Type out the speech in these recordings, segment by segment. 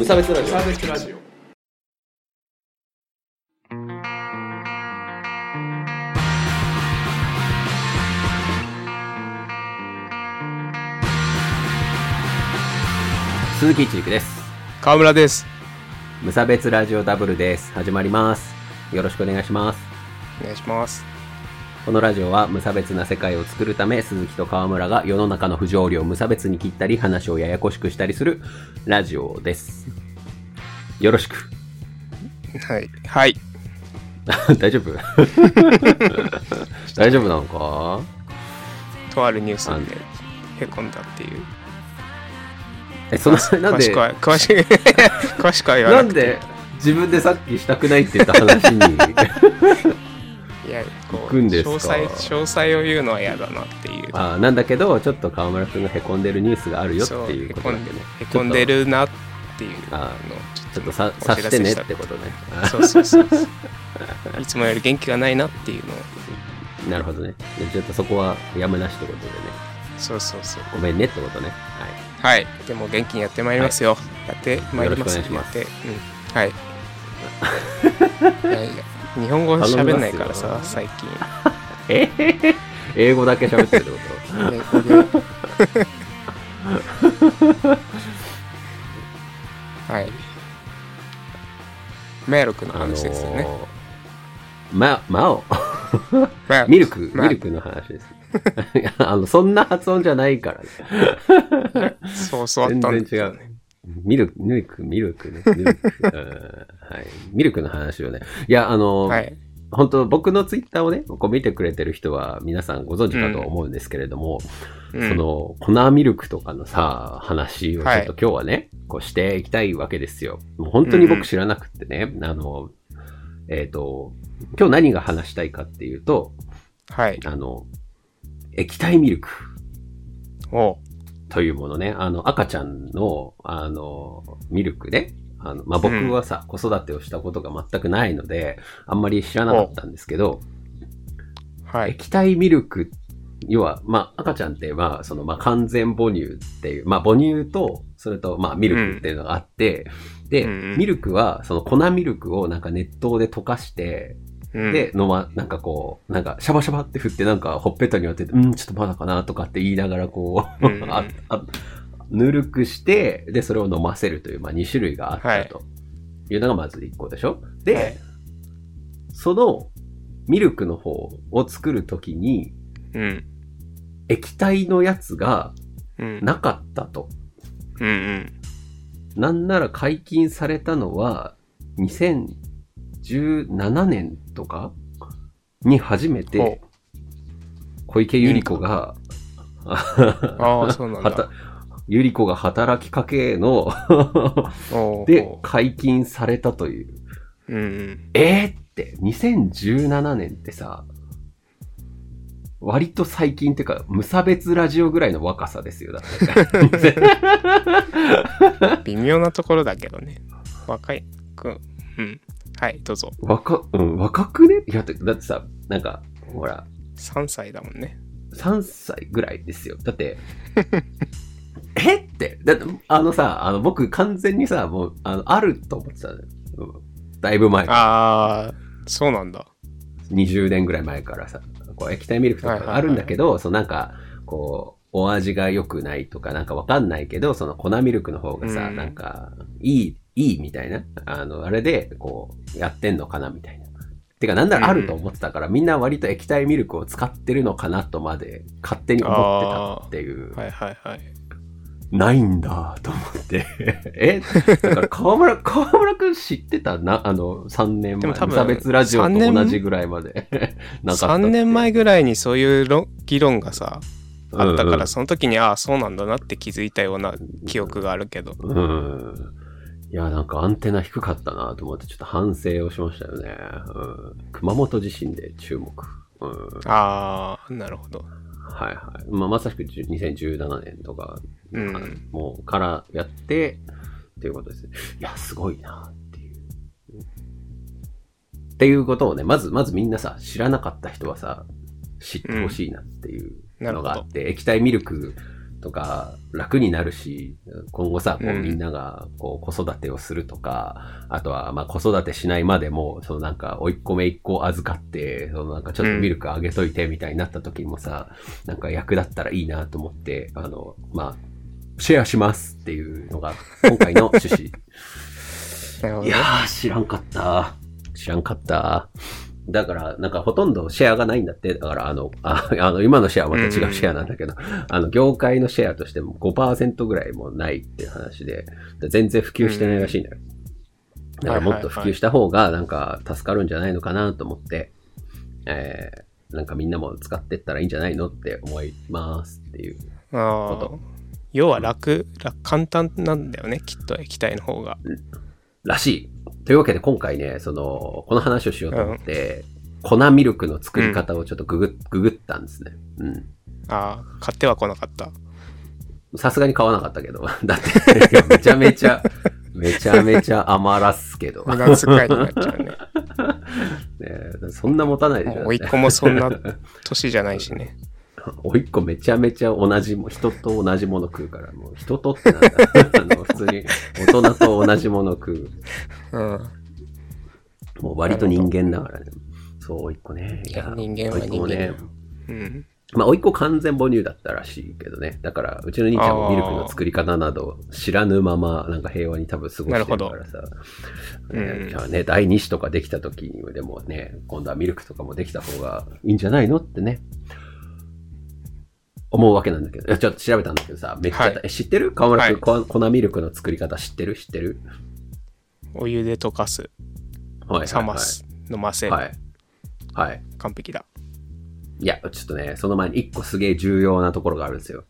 無差別ラジオ。サービスラジオ。鈴木一陸です。川村です。無差別ラジオダブルです。始まります。よろしくお願いします。お願いしますこのラジオは無差別な世界を作るため鈴木と川村が世の中の不条理を無差別に切ったり話をややこしくしたりするラジオです。よろしく。はい。はい。大丈夫？大丈夫なのか？とあるニュースでへこんだっていう。えそんななんで？詳しくは 詳しくは言わなんくて。なで自分でさっきしたくないって言った話に？いやこ行う詳細詳細を言うのは嫌だなっていう。あなんだけどちょっと川村君がへこんでるニュースがあるよっていうことだね。へこんでるなっていうのちょっとさお察してねってことね。そうそうそういつもより元気がないなっていうのを。なるほどね。でちょっとそこはやむなしってことでね。そうそうそう。ごめんねってことね。はい。でも元気にやってまいりますよ、やってまいりますよろしくお願いします。うん。はい。いやいや日本語喋んないからさ最近。英語だけ喋ってるってこ英語ではい。メロクのとあの話ですよね、ーまマオミルクまミルクの話です。あのそんな発音じゃないからね。そう教わったん全然違う。ミルク、ミルク、ミルクね。ミルク。うんはい。ミルクの話をね。いや、あの、はい本当僕のツイッターをね、こう見てくれてる人は皆さんご存知かと思うんですけれども、うんその、粉ミルクとかのさ、話をちょはいっと今日はね、こうしていきたいわけですよ。もう本当に僕知らなくってね、あの、えっ、と、今日何が話したいかっていうと、はいあの、液体ミルク。というものね、あの、赤ちゃんの、あの、ミルクね。あの、まあ、僕はさ、子育てをしたことが全くないので、あんまり知らなかったんですけど、はい。液体ミルク、要は、まあ、赤ちゃんって、まあ、その、まあ、完全母乳っていう、まあ、母乳と、それと、まあ、ミルクっていうのがあって、で、うんうん。ミルクは、その粉ミルクをなんか熱湯で溶かして、うん。で、飲ま、なんかこう、なんか、シャバシャバって振って、なんか、ほっぺたに当てて、うん、ちょっとまだかなとかって言いながら、こう、うんうん。ああぬるくして、で、それを飲ませるという、まあ、2種類があったとい。うのがまず1個でしょ？で、はい。その、ミルクの方を作るときに、うん。液体のやつがうん。なかったと。うんうん。なんなら解禁されたのは、2017年とか？に初めてほ、小池百合子が、ああそうなんだ ゆり子が働きかけので解禁されたという。うんうん。えーって、2017年ってさ、割と最近ってか、無差別ラジオぐらいの若さですよ、だって。微妙なところだけどね。若いくうん。はいどうぞ。若、うん、若くね？いや、だだってさ、なんか、ほら、3歳だもんね。3歳ぐらいですよ。だって、だって、あのさ、あの、僕完全にさ、もう、あの、あると思ってたのよ。うん。だいぶ前から。ああそうなんだ。20年ぐらい前からさ、こう液体ミルクとはいはいはい。かあるんだけど、そのなんか、こう、お味が良くないとかなんかわかんないけど、その粉ミルクの方がさ、うん。なんか、いい、いいみたいな、あの、あれで、こう、やってんのかなみたいな。てか、なんならあると思ってたから、みんな割と液体ミルクを使ってるのかなとまで勝手に思ってたっていう、はいはいはいないんだと思って。え？だから川村、川村くん知ってた？な、あの、3年前。で差別ラジオと3年？同じぐらいまで なかったって。3年前ぐらいにそういう論議論がさあったから、うんその時にああそうなんだなって気づいたような記憶があるけどうん。うんいや、なんかアンテナ低かったなと思って、ちょっと反省をしましたよね。うん、熊本地震で注目。うん、ああなるほどはいはい。まあ、まさしく10 2017年とか、うんもうからやって、っていうことですね。いや、すごいなっていう。っていうことをね、まず、まずみんなさ、知らなかった人はさ、知ってほしいなっていうのがあって、液体ミルクとか楽になるし、今後さ、こううんみんながこう子育てをするとか、あとはまあ子育てしないまでも、そのなんか、おいっ子めいっ子預かって、そのなんかちょっとミルクあげといてみたいになった時にもさ、なんか役立ったらいいなと思って、あの、まあ、シェアしますっていうのが今回の趣旨。いや。ー、知らんかった。知らんかった。だから、なんかほとんどシェアがないんだって。だから、あの、ああの、今のシェアはまた違うシェアなんだけど、あの、業界のシェアとしても5%ぐらいもないっていう話で、で全然普及してないらしいんだよ。だからもっと普及した方が、なんか助かるんじゃないのかなと思って、えー、なんかみんなも使ってったらいいんじゃないのって思いますっていう。こと。要は楽、楽、簡単なんだよね、きっと液体の方が。らしい。というわけで今回ね、その、この話をしようと思って、粉ミルクの作り方をちょっとググ,、ググったんですね。うん。ああ、買っては来なかった。さすがに買わなかったけど。だって、めちゃめちゃ、めちゃめちゃ余らすけど。無駄遣いになっちゃうね。ねえそんな持たないでしょ。おいっ子もそんな年じゃないしね。おいっ子めちゃめちゃ同じも、人と同じもの食うから、もう人とってなんだ。あの普通に 大人と同じもの食う。うん。もう割と人間だからね。そう、おいっ子ね。いや、人間は甥っ子もね人。うん。まあ、おいっ子完全母乳だったらしいけどね。だから、うちの兄ちゃんもミルクの作り方など知らぬまま、なんか平和に多分過ごしてるからさ。じゃあね、第2子とかできた時にでもね、今度はミルクとかもできた方がいいんじゃないのってね。思うわけなんだけど、ちょっと調べたんだけどさ、めっちゃ、はいえ知ってる？川村君、はいこ粉ミルクの作り方知ってる？知ってる？お湯で溶かす、はいはい、はい。冷ます、飲ませる。はい。はい。完璧だ。いや、ちょっとね、その前に一個すげえ重要なところがあるんですよ。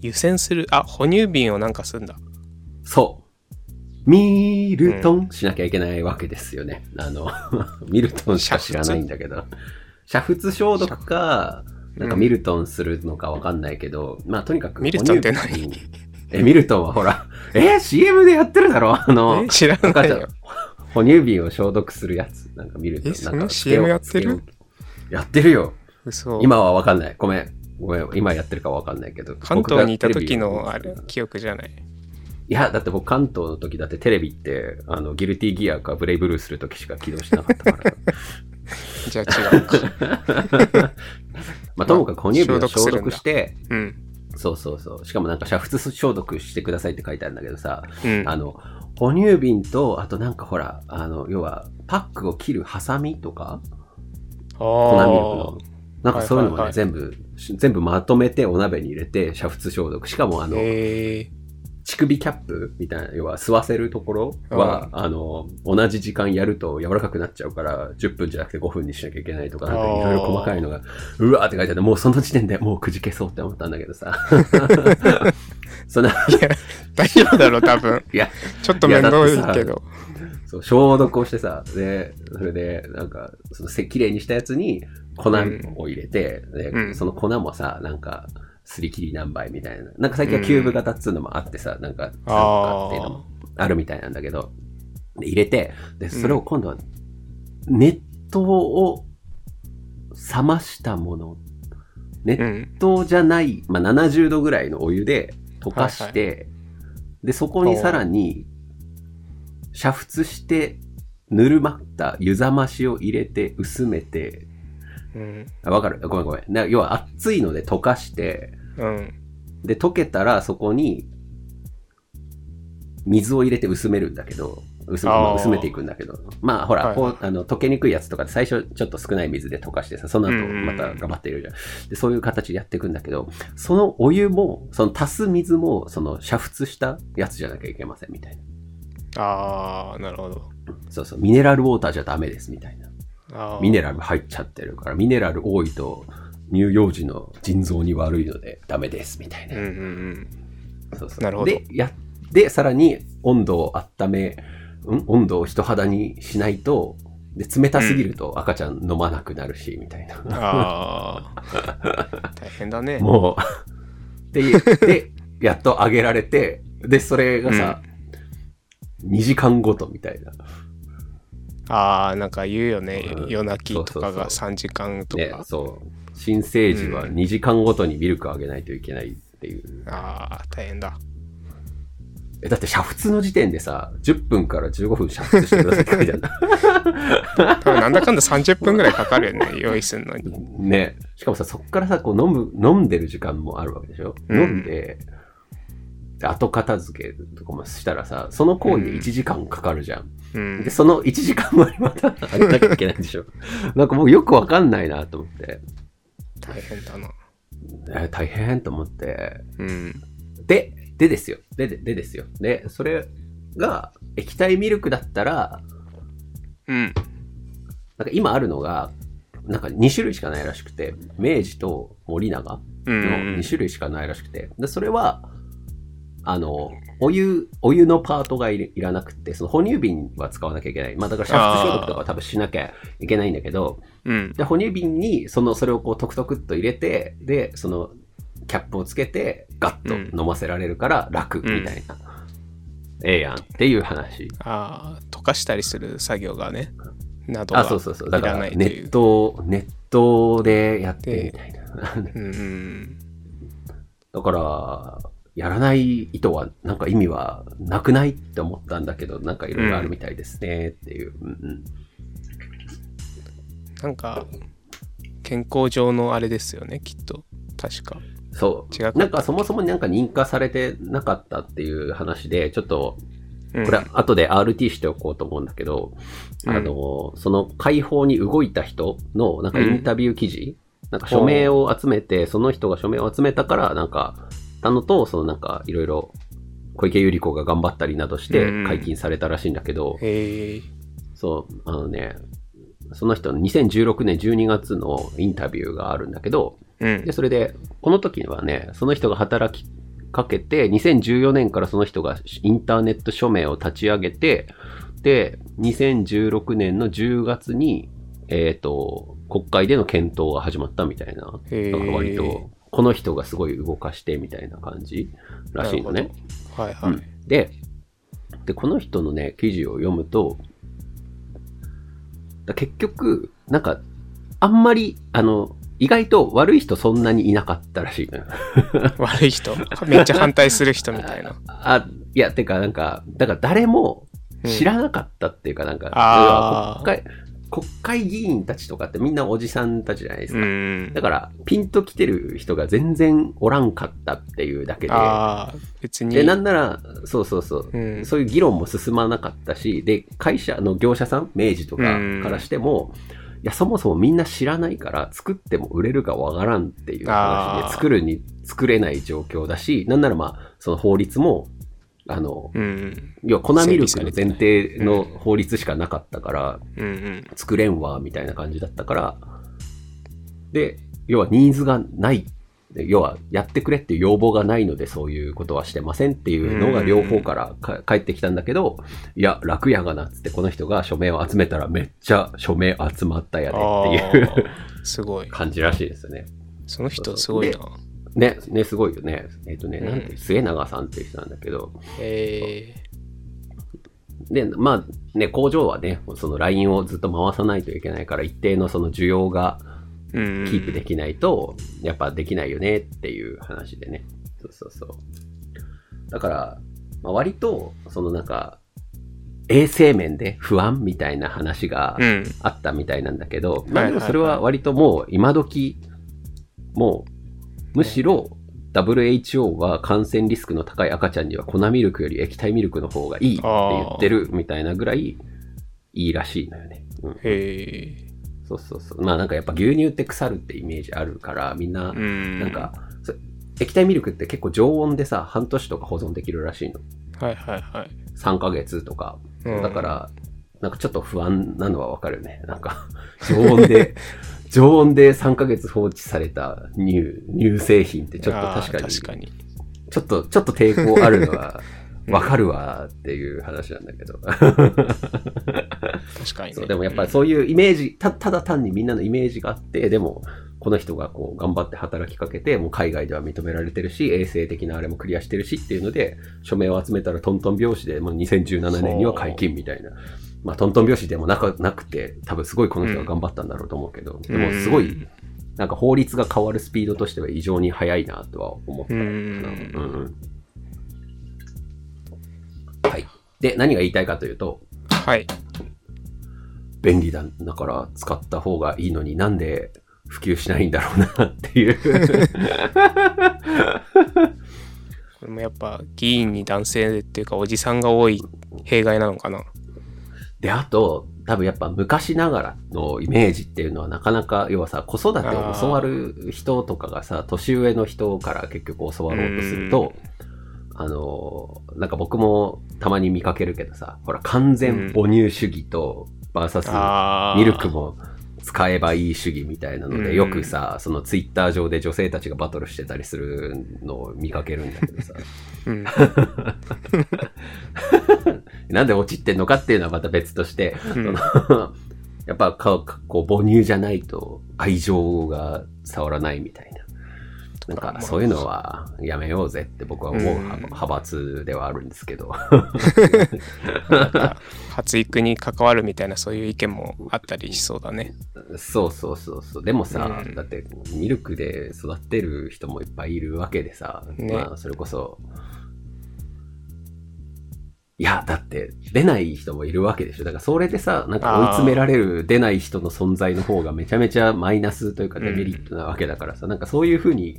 湯煎する、あ、哺乳瓶をなんかするんだ。そう。ミルトンしなきゃいけないわけですよね。あの、ミルトンしか知らないんだけど。煮沸消毒か、なんかミルトンするのかわかんないけど、まあとにかく。ミルトンって何？え、ミルトンはほら、え ?CM でやってるだろ？あのえ、知らないよ。哺乳瓶を消毒するやつ。なんかミルトン。えそのなんか CM やってる？やってるよ。嘘。今はわかんない。ごめん。ごめん。今やってるかわかんないけど。関東にいた時のあれ、記憶じゃない？いや、だって僕関東の時だってテレビって、あの、ギルティギアかブレイブルーする時しか起動しなかったから。じゃあ違うか。まあ、ともかく哺乳瓶を消消毒して、うん。そうそうそう。しかもなんか煮沸消毒してくださいって書いてあるんだけどさ、うん。あの、哺乳瓶と、あとなんかほら、あの、要は、パックを切るハサミとか、粉ミルクの。なんかそういうのもね、はいはいはい全部、全部まとめてお鍋に入れて煮沸消毒。しかもあの、え乳首キャップみたいな、要は吸わせるところは、あの、同じ時間やると柔らかくなっちゃうから、10分じゃなくて5分にしなきゃいけないとか、なんかいろいろ細かいのが、うわーって書いてあって、もうその時点でもうくじけそうって思ったんだけどさ。そんな、ー、いや、大丈夫だろ、多分。いや、ちょっと面倒いけど。そう、消毒をしてさ、で、それで、なんか、そのせ、綺麗にしたやつに粉を入れて、で、うんその粉もさ、なんか、すり切り何倍みたいな。なんか最近はキューブ型っつうのもあってさ、なんか、なんかっていうのもあるみたいなんだけど、で入れて、で、それを今度は、熱湯を冷ましたもの、熱うん。湯じゃない、まあ、70度ぐらいのお湯で溶かして、で、そこにさらに、煮沸して、ぬるまった湯冷ましを入れて薄めて、うん。あわかる。ごめんごめん。な要は熱いので溶かして、うん。で、溶けたらそこに、水を入れて薄めるんだけど、薄め,、あーまあ薄めていくんだけど、まあほら、はいこうあの溶けにくいやつとかで最初ちょっと少ない水で溶かしてさ、その後また頑張っているじゃん。で、そういう形でやっていくんだけど、そのお湯も、その足す水も、その煮沸したやつじゃなきゃいけませんみたいな。あー、なるほど。そうそう、ミネラルウォーターじゃダメですみたいな。あーミネラル入っちゃってるから、ミネラル多いと乳幼児の腎臓に悪いのでダメですみたいな。うんうんうん。そうそうなるほどで、やって、さらに温度を温め、ん温度を人肌にしないと、で、冷たすぎると赤ちゃん飲まなくなるし、みたいな。ああ。大変だね。もう、って言って、やっと上げられて、で、それがさ、2時間ごとみたいな。ああ、なんか言うよねう。ん夜泣きとかがそうそう3時間とねか、。そう。新生児は2時間ごとにミルクあげないといけないっていう。ああ、大変だ。え、だって煮沸の時点でさ、10分から15分煮沸してくださいって書いてあるんだ。多分なんだかんだ30分ぐらいかかるよね、用意するのに。ね。しかもさ、そっからさ、こう飲む、飲んでる時間もあるわけでしょ、うん飲んで、で後片付けとかもしたらさ、その行為で1時間かかるじゃん。うんで、。その1時間後にまた あげなきゃいけないんでしょ？なんかもうよくわかんないなと思って、大変だな。えー大変と思って、うん。で、でですよ。で、ででですよ。で、それが液体ミルクだったら、うん。なんか今あるのが、なんか2種類しかないらしくて、明治と森永うん。の2種類しかないらしくて、で、それは、あの、お湯、お湯のパートがいらなくて、その哺乳瓶は使わなきゃいけない。まあだから煮沸消毒とかは多分しなきゃいけないんだけど、うん。で、哺乳瓶に、その、それをこう、トクトクっと入れて、で、その、キャップをつけて、ガッと飲ませられるから楽、みたいな。ええやんっていう話。ああ、溶かしたりする作業がね、などあ、がそうそうそう。だいからら、ないという。ネット、ネットでやってみたいな。うんうん。だから、やらない意図は、なんか意味はなくないって思ったんだけど、なんかいろいろあるみたいですねっていう。うんうんなんか、健康上のあれですよね、きっと。確か。そう。違なんかそもそもなんか認可されてなかったっていう話で、ちょっと、うんこれ後で RT しておこうと思うんだけど、うんあの、その解放に動いた人のなんかインタビュー記事、なんか署名を集めて、その人が署名を集めたから、なんか、たのと、そのなんかいろいろ小池百合子が頑張ったりなどしてうん解禁されたらしいんだけど、へえ。そう、あのね、その人の2016年12月のインタビューがあるんだけど、うんで、。それで、この時にはね、その人が働きかけて、2014年からその人がインターネット署名を立ち上げて、で、2016年の10月に、えっ、と、国会での検討が始まったみたいな、割と、この人がすごい動かしてみたいな感じらしいのね。はいはい。うんで、で、この人のね、記事を読むと、だ結局、なんか、あんまり、あの、意外と悪い人そんなにいなかったらしいのよ。悪い人？めっちゃ反対する人みたいな。あ、いや、てか、なんか、だから誰も知らなかったっていうか、なんか、あー国会、国会議員たちとかってみんなおじさんたちじゃないですうか。んだ。から、ピンと来てる人が全然おらんかったっていうだけで、ああ、別に。で、なんなら、そうそうそう、うんそういう議論も進まなかったし、で、会社の業者さん、明治とかうんからしても、いや、そもそもみんな知らないから、作っても売れるかわからんっていう話で、作るに作れない状況だし、なんならまあ、その法律も、あの、うん。要は粉ミルクの前提の法律しかなかったから、うんうん。作れんわ、みたいな感じだったから、で、要はニーズがない。で要は、やってくれっていう要望がないので、そういうことはしてませんっていうのが両方からか返ってきたんだけど、いや、楽やがなっつって、この人が署名を集めたらめっちゃ署名集まったやでっていうすごい。感じらしいですよね。その人すごいな。ね、ね、すごいよね。えっ、とね、うんなんて、末永さんっていう人なんだけど、えで、まあね、工場はね、その LINE をずっと回さないといけないから、一定のその需要がー。うん。キープできないと、やっぱできないよねっていう話でね。そうそうそう。だから、まあ、割と、そのなんか、衛生面で不安みたいな話がうん。あったみたいなんだけど、いまあでもそれは割ともう今時、もう、むしろ WHO は感染リスクの高い赤ちゃんには粉ミルクより液体ミルクの方がいいって言ってるみたいなぐらいいいらしいのよね。うん、へえ。そうそうそう。まあなんかやっぱ牛乳って腐るってイメージあるから、みんな、うん。なんか、そ液体ミルクって結構常温でさ、半年とか保存できるらしいの。はいはいはい。3ヶ月とか。うんだから、なんかちょっと不安なのはわかるよね。なんか、常温で、常温で3ヶ月放置された乳、乳製品ってちょっと確かに、確かに。ちょっと、ちょっと抵抗あるのは わかるわっていう話なんだけど。確かにね。そうでもやっぱりそういうイメージ、たただ単にみんなのイメージがあって、でも、この人がこう頑張って働きかけて、もう海外では認められてるし、衛生的なあれもクリアしてるしっていうので、署名を集めたらトントン拍子で、もう2017年には解禁みたいな。まあトントン拍子でもなかなくて、多分すごいこの人が頑張ったんだろうと思うけど、でもすごいなんか法律が変わるスピードとしては異常に速いなとは思ったかな。うんうんうんはい。で、何が言いたいかというと、はい。便利だ。だから使った方がいいのになんで普及しないんだろうなっていう。これもやっぱ議員に男性っていうかおじさんが多い弊害なのかな。で、あと、多分やっぱ昔ながらのイメージっていうのはなかなか、要はさ、子育てを教わる人とかがさ、年上の人から結局教わろうとすると、あの、なんか僕もたまに見かけるけどさ、ほら、完全母乳主義と、バー。サスミルクも使えばいい主義みたいなので、うんよくさ、そのツイッター上で女性たちがバトルしてたりするのを見かけるんだけどさ、うん。なんで落ちってんのかっていうのはまた別として、うんやっぱかこう母乳じゃないと愛情が伝わらないみたいな。なんまあかそういうのはやめようぜって僕は思う派閥ではあるんですけど。発育に関わるみたいなそういう意見もあったりしそうだね。そうそうそうそう。でもさ、うんだってミルクで育ってる人もいっぱいいるわけでさ、ねまあそれこそ、いや、だって出ない人もいるわけでしょ。だからそれでさ、なんか追い詰められる出ない人の存在の方がめちゃめちゃマイナスというかデメリットなわけだからさ、なんかそういうふうに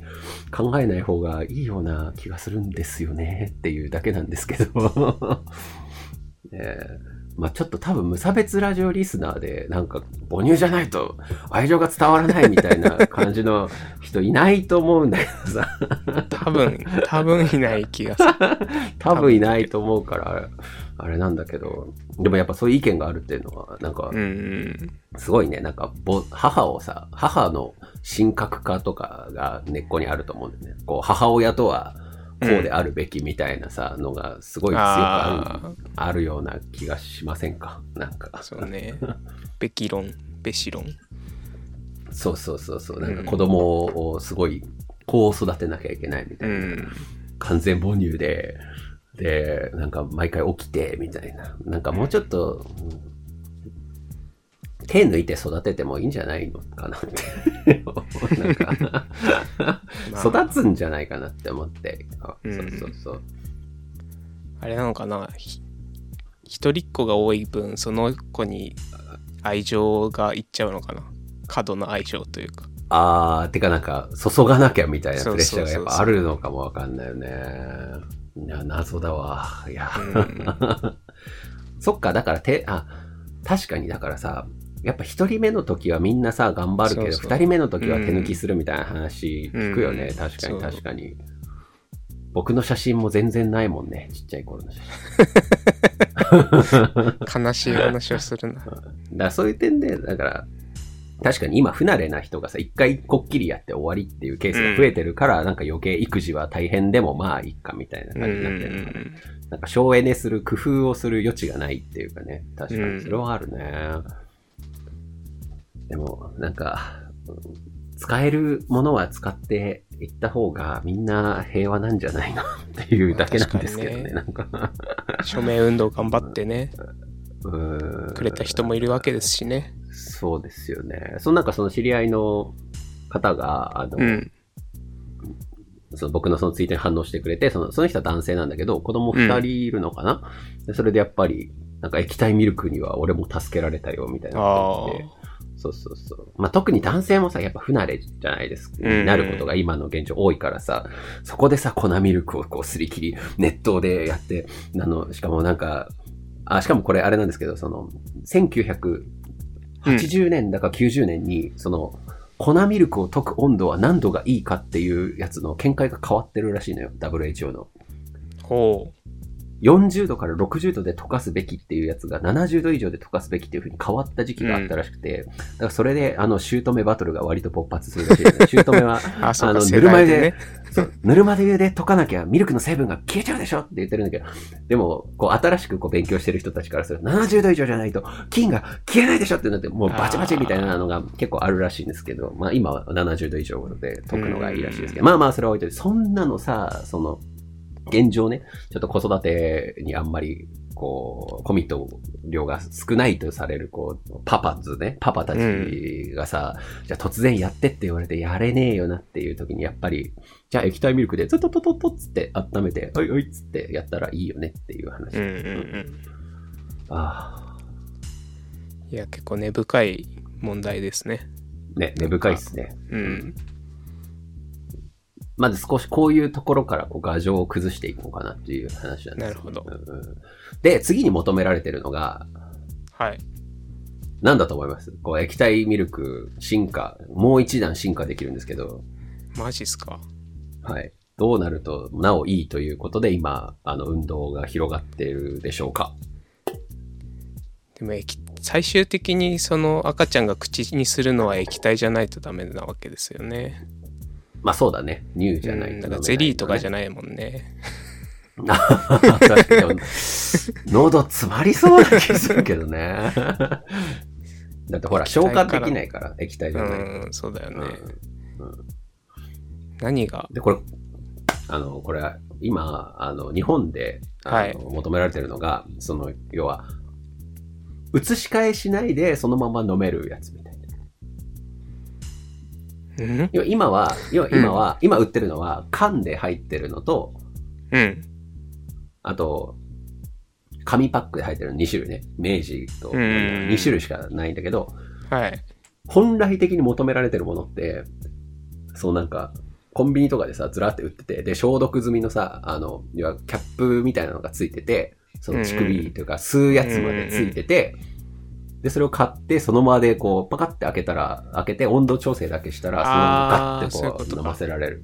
考えない方がいいような気がするんですよねっていうだけなんですけど。えーまあちょっと多分無差別ラジオリスナーでなんか母乳じゃないと愛情が伝わらないみたいな感じの人いないと思うんだけどさ。多分、多分いない気がする。多分いないと思うから、あれなんだけど、でもやっぱそういう意見があるっていうのは、なんかう、ん。すごいね、なんか、ぼ母をさ、母の神格化とかが根っこにあると思うんだよね。こう、母親とはこうであるべきみたいなさ、のがすごい強くあるああるような気がしませんか？なんか。あ、そうね。べき論、べし論。そうそうそうそう。なんか子供をすごい、こう育てなきゃいけないみたいな。うん。完全母乳で、で、なんか毎回起きて、みたいな。なんかもうちょっと、うん手抜いて育ててもいいんじゃないのかなって。な育つんじゃないかなって思って。あうんそうそうそう。あれなのかな？ひ一人っ子が多い分、その子に愛情がいっちゃうのかな？過度の愛情というか。あー、てかなんか、注がなきゃみたいなプレッシャーがやっぱあるのかもわかんないよね。いや、謎だわ。いや。うん そっか、だからて、あ、確かにだからさ、やっぱ一人目の時はみんなさ、頑張るけど、そうそう二人目の時は手抜きするみたいな話聞くよね。うん確かに確かに。僕の写真も全然ないもんね。ちっちゃい頃の写真。悲しい話をするな。だそういう点で、だから、確かに今不慣れな人がさ、一回こっきりやって終わりっていうケースが増えてるから、なんか余計育児は大変でもまあいいかみたいなうん感じになってるのかな。なんか省エネする工夫をする余地がないっていうかね。確かにそれはあるね。でも、なんか、うん使えるものは使っていった方がみんな平和なんじゃないの？っていうだけなんですけどね。なんか、署名運動頑張ってね、くれた人もいるわけですしね。そうですよね。そのなんかその知り合いの方が、あの、うん。その僕のそのツイートに反応してくれて、そのその人は男性なんだけど、子供二人いるのかな、でそれでやっぱり、なんか液体ミルクには俺も助けられたよ、みたいなこと言って。そうそうそう。まあ、特に男性もさ、やっぱ不慣れじゃないですか。うんなることが今の現状多いからさ、そこでさ、粉ミルクをこうすり切り、熱湯でやって、あの、しかもなんか、あ、しかもこれあれなんですけど、その、1980年だか90年に、その、粉ミルクを溶く温度は何度がいいかっていうやつの見解が変わってるらしいのよ、WHO の。ほ40度から60度で溶かすべきっていうやつが70度以上で溶かすべきっていう風に変わった時期があったらしくて、だからそれであの姑バトルが割と勃発するらしいですね。姑はう。あ、の世代でね。そうぬるま湯で溶かなきゃミルクの成分が消えちゃうでしょって言ってるんだけど、でも、こう新しくこう勉強してる人たちからすると70度以上じゃないと菌が消えないでしょってなって、もうバチバチみたいなのが結構あるらしいんですけど、まあ今は70度以上で溶くのがいいらしいですけど、まあまあそれは置いといて、そんなのさ、その、現状ね、ちょっと子育てにあんまり、こう、コミット量が少ないとされる、こう、パパズね、パパたちがさ、じゃあ突然やってって言われてやれねえよなっていう時にやっぱり、じゃあ液体ミルクで、トトトトトっつって温めて、おいおいっつってやったらいいよねっていう話。うんうんうん。あいや、結構根深い問題ですね。あ、ね、根深いっすね。うん。まず少しこういうところからこう画像を崩していこうかなっていう話なんですよなるほどうんうんで、次に求められてるのが、はい。何だと思います？こう液体ミルク進化、もう一段進化できるんですけど、マジっすか？はい。どうなるとなおいいということで今、あの運動が広がっているでしょうかでも液最終的にその赤ちゃんが口にするのは液体じゃないとダメなわけですよね。まあそうだね。乳じゃないうんとだからゼリーとかじゃないもんね。喉詰まりそうな気するけどね。だってほら、消化できないから、液体じゃないと。うん、そうだよね。うんうん何が？で、これ、あの、これ、今、あの、日本で、はい求められてるのが、その、要は、移し替えしないで、そのまま飲めるやつ。うん？要は今は、要は今は、今売ってるのは、缶で入ってるのと、うん。あと、紙パックで入ってるの2種類ね。明治と、うん2種類しかないんだけど、はい。本来的に求められてるものって、そうなんか、コンビニとかでさ、ずらって売ってて、で、消毒済みのさ、あの、要はキャップみたいなのがついてて、その乳首というか、吸うやつまでついてて、で、それを買って、その場でこう、パカって開けたら、開けて温度調整だけしたら、そのままガッてこう、飲ませられる。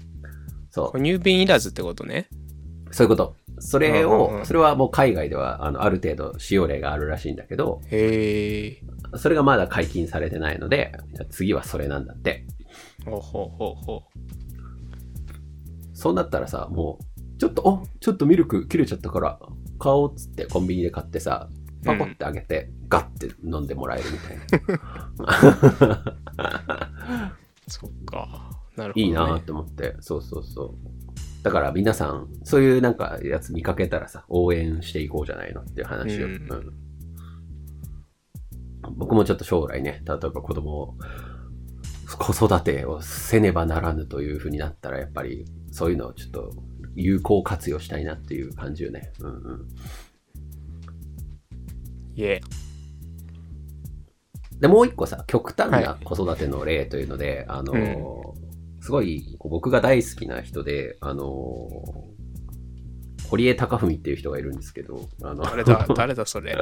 そう哺。乳瓶いらずってことね。そういうこと。それを、んそれはもう海外では、あの、ある程度使用例があるらしいんだけど、へえ。それがまだ解禁されてないので、じゃあ次はそれなんだって。ほうほうほうほそうなったらさ、もう、ちょっと、おちょっとミルク切れちゃったから、買おうっつってコンビニで買ってさ、パコってあげて、ガッて飲んでもらえるみたいな。う。そっか。なるほど、ね。いいなって思って。そうそうそう。だから皆さん、そういうなんかやつ見かけたらさ、応援していこうじゃないのっていう話を。うんうん僕もちょっと将来ね、例えば子供を、子育てをせねばならぬというふうになったら、やっぱりそういうのをちょっと有効活用したいなっていう感じよね。うんうん。いえ。で、もう一個さ、極端はな子育ての例というので、あのーうんすごい僕が大好きな人で、あのー堀江貴文っていう人がいるんですけど、あの、誰だ、誰だそれ。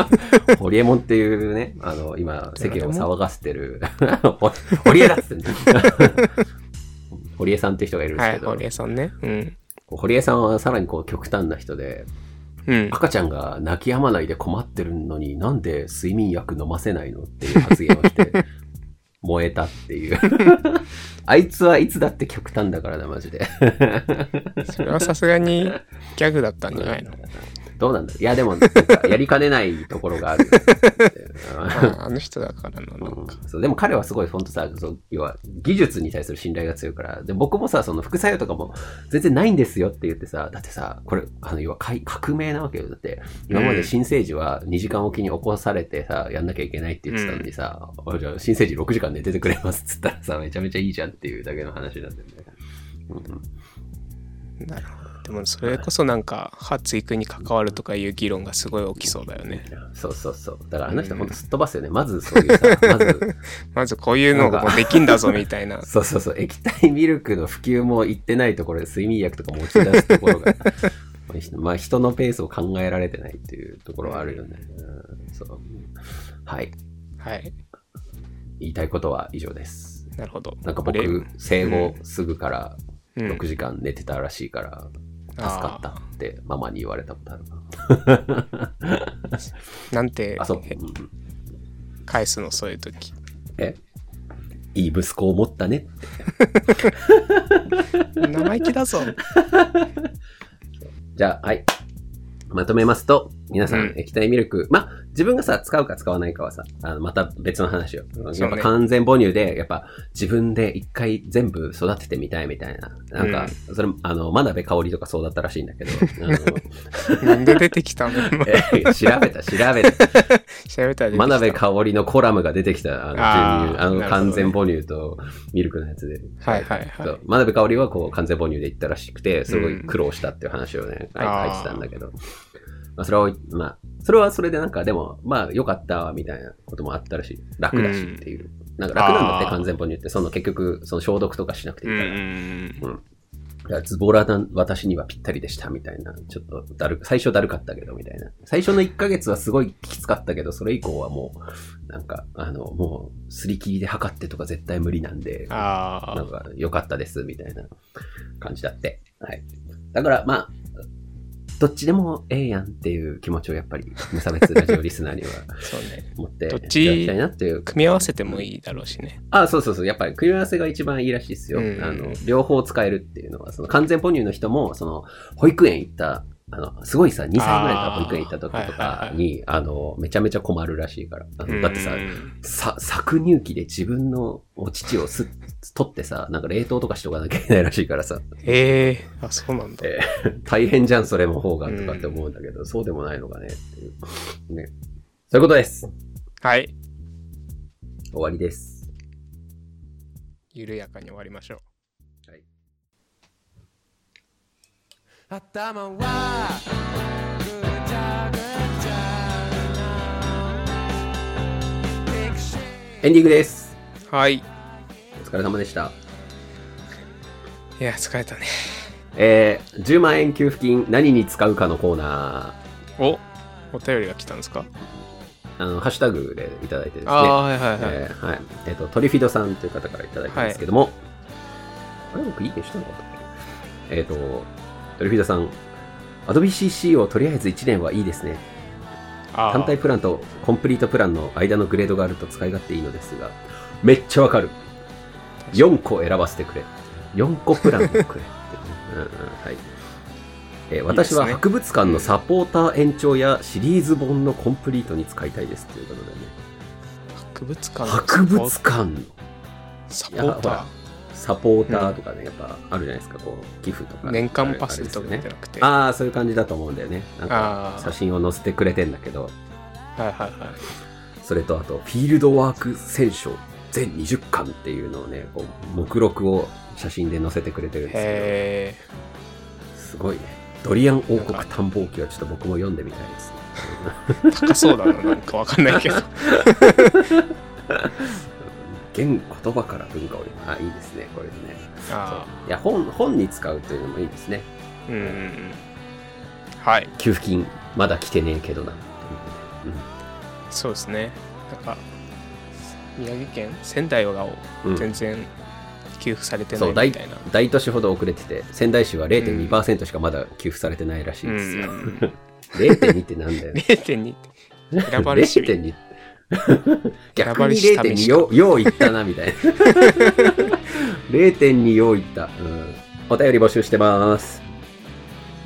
堀江門っていうね、あの、今、世間を騒がせてる、ほ堀江だっつって堀江さんっていう人がいるんですはい、けど、堀江さんね。うん。堀江さんはさらにこう極端な人で、うん。赤ちゃんが泣き止まないで困ってるのになんで睡眠薬飲ませないのっていう発言をして、燃えたっていう。あいつはいつだって極端だからな、マジで。それはさすがにギャグだったんじゃないの？どうなんだ？いや、でも、やりかねないところがある。ああの人だからな、なんか。うん。そうでも彼はすごい本当さそう要は技術に対する信頼が強いから。で僕もさその副作用とかも全然ないんですよって言ってさだってさこれあの要は改革命なわけよ。だって今まで新生児は2時間おきに起こされてさやんなきゃいけないって言ってたのにさ、あじゃあ新生児6時間寝ててくれますっつったらさめちゃめちゃいいじゃんっていうだけの話なんだよね、うん。なるほど。でもそれこそなんか発育に関わるとかいう議論がすごい起きそうだよね。そうそうそうだからあの人本当すっ飛ばすよね、まずそういうさ まずまずこういうのがもうできんだぞみたいな。そうそうそう、液体ミルクの普及も行ってないところで睡眠薬とか持ち出すところが、まあ人のペースを考えられてないっていうところはあるよね。うんそうはい。はい。言いたいことは以上です。なるほど。なんか僕、生後すぐからうん6時間寝てたらしいから、助かったってママに言われたことあるな。なんてあ、そう。返すの、そういう時。え？いい息子を持ったね。生意気だぞ。じゃあ、はい。まとめますと、皆さうん。ん液体ミルク、まあ、自分がさ、使うか使わないかはさ、あのまた別の話よ。やっぱ完全母乳で、やっぱ自分で一回全部育ててみたいみたいな。なんか、それ、あの、真鍋香織とかそうだったらしいんだけど、なんで出てきたの？え調べた、調べた。調べた真鍋香織のコラムが出てきた、あの、あの、完全母乳とミルクのやつで。はいはいはい。真鍋香織はこう完全母乳で行ったらしくて、すごい苦労したっていう話をね、書いてたんだけど。まあ、それは、まあ、それはそれでなんか、でも、まあ、良かったわ、みたいなこともあったらしい。楽だしっていう。なんか楽なんだって完全母乳って、その結局、その消毒とかしなくていいから。うんうんいやズボラな私にはぴったりでしたみたいな。ちょっとだる、最初だるかったけどみたいな。最初の1ヶ月はすごいきつかったけど、それ以降はもう、なんか、あの、もう、すり切りで測ってとか絶対無理なんで、ああなんか良かったですみたいな感じだって。はい。だから、まあ、どっちでもええやんっていう気持ちをやっぱり無差別ラジオリスナーには そうね持ってどっちいたいなっていう。組み合わせてもいいだろうしねあ、そうそうそう。やっぱり組み合わせが一番いいらしいですよ。うんあの、両方使えるっていうのは、その完全母乳の人も、その、保育園行った、あの、すごいさ、2歳ぐらいから保育園行った時とあーはいはいはいかに、あの、めちゃめちゃ困るらしいから。あのだってさう、んさ、搾乳機で自分のお乳をす、取ってさ、なんか冷凍とかしとかなきゃいけないらしいからさ、ええあそうなんだえー 大変じゃん、それも方がとかって思うんだけど、そうでもないのかねっていう。ね。そういうことです。はい終わりです。緩やかに終わりましょうはい。頭はぐちゃぐちゃな歴史エンディングです。はいお疲れ様でした。いや疲れたねえー、10万円給付金何に使うかのコーナおお便りが来たんですか？ー、あの、ハッシュタグでいただいてですね。ああはいはいはい、えーはい。えっ、と、トリフィドさんという方からいただいたんですけども、あれ僕いいねしたのかえっ、と、トリフィドさん、Adobe CC をとりあえず1年はいいですね。単体プランとコンプリートプランの間のグレードがあると使い勝手いいのですが、めっちゃわかる。4個選ばせてくれ。4個プランをくれって。いうね。うんうんはい。えー私は博物館のサポーター延長やシリーズ本のコンプリートに使いたいですということでね。博物館の博物館？のサポータいやほらサポーターとかね、やっぱあるじゃないですか、こう、寄付とか。ー年間パスとかね。ああ、そういう感じだと思うんだよね。なんか写真を載せてくれてんだけど、はいはいはい。それとあと、フィールドワーク選書全20巻っていうのをね、こう目録を写真で載せてくれてるんですへけど、すごいね。ドリアン王国探訪記はちょっと僕も読んでみたいですね。え高そうだななんかわかんないけど 言言葉から文化をあ、いいですね、これでね。あいや、本、本に使うというのもいいですね。あうんはい給付金、まだ来てねえけどな。うねそうですねなんか宮城県？仙台がうんうん全然給付されてないうみたいな、大都市ほど遅れてて、仙台市は0.2%しかまだ給付されてないらしいうんですよ。うんうん、0.2ってなんだよ。0.2って選ばれし0.2。選 逆にばれし0.2試しよ、よう言ったな、みたいな。0.2よう言った。うん。お便り募集してます。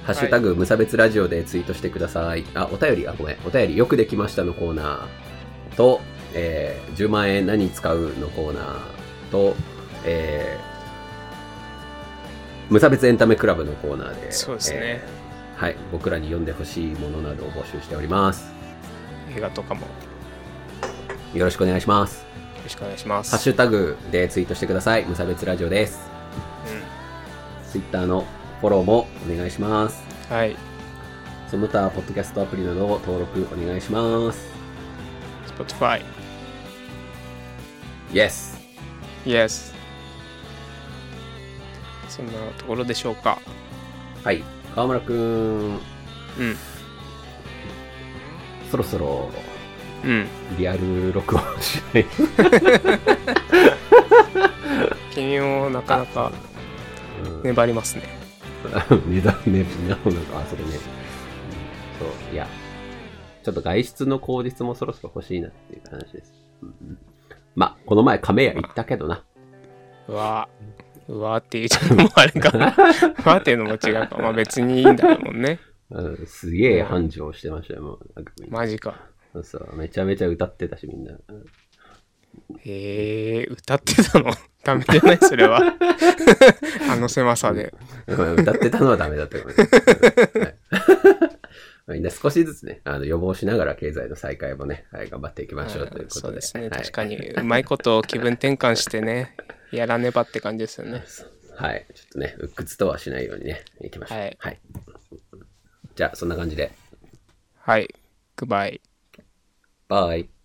ハッシュタグ、無差別ラジオでツイートしてください。あ、お便り、あ、ごめん。お便り、よくできましたのコーナーと、えー、10万円何に使うのコーナーと、えー、無差別エンタメクラブのコーナーで、そうですねえーはい、僕らに読んでほしいものなどを募集しております。映画とかもよよろしくお願いします。ろしくお願いしますハッシュタグでツイートしてください。無差別ラジオです。うツイッターのフォローもお願いします。ん、はいその他、ポッドキャストアプリなどを登録お願いします。Spotify Yes! Yes そんなところでしょうかはい。川村くん、うんそろそろうんリアル録音しない？君もなかなかうん粘りますね値段ね、なるほど。あ、それね。うんそう、いや。ちょっと外出の口実もそろそろ欲しいなっていう話です。うんうんまあ、この前亀屋行ったけどな。うわうわって言うのもあれかう わっていうのも違うかまあ別にいいんだもんねうん、すげえ繁盛してましたよ、もう。マジか。そうめちゃめちゃ歌ってたし、みんな。うんへえ歌ってたの？ダメじゃないそれは。あの狭さで。うん歌ってたのはダメだったかもしれないはいみんな少しずつね、あの予防しながら経済の再開もね、はい、頑張っていきましょうということで。そうですね。はい確かに、うまいことを気分転換してね、やらねばって感じですよね。はい。ちょっとね、鬱屈とはしないようにね、いきましょう。はいはい。じゃあ、そんな感じで。はい。グッバイ。バイ。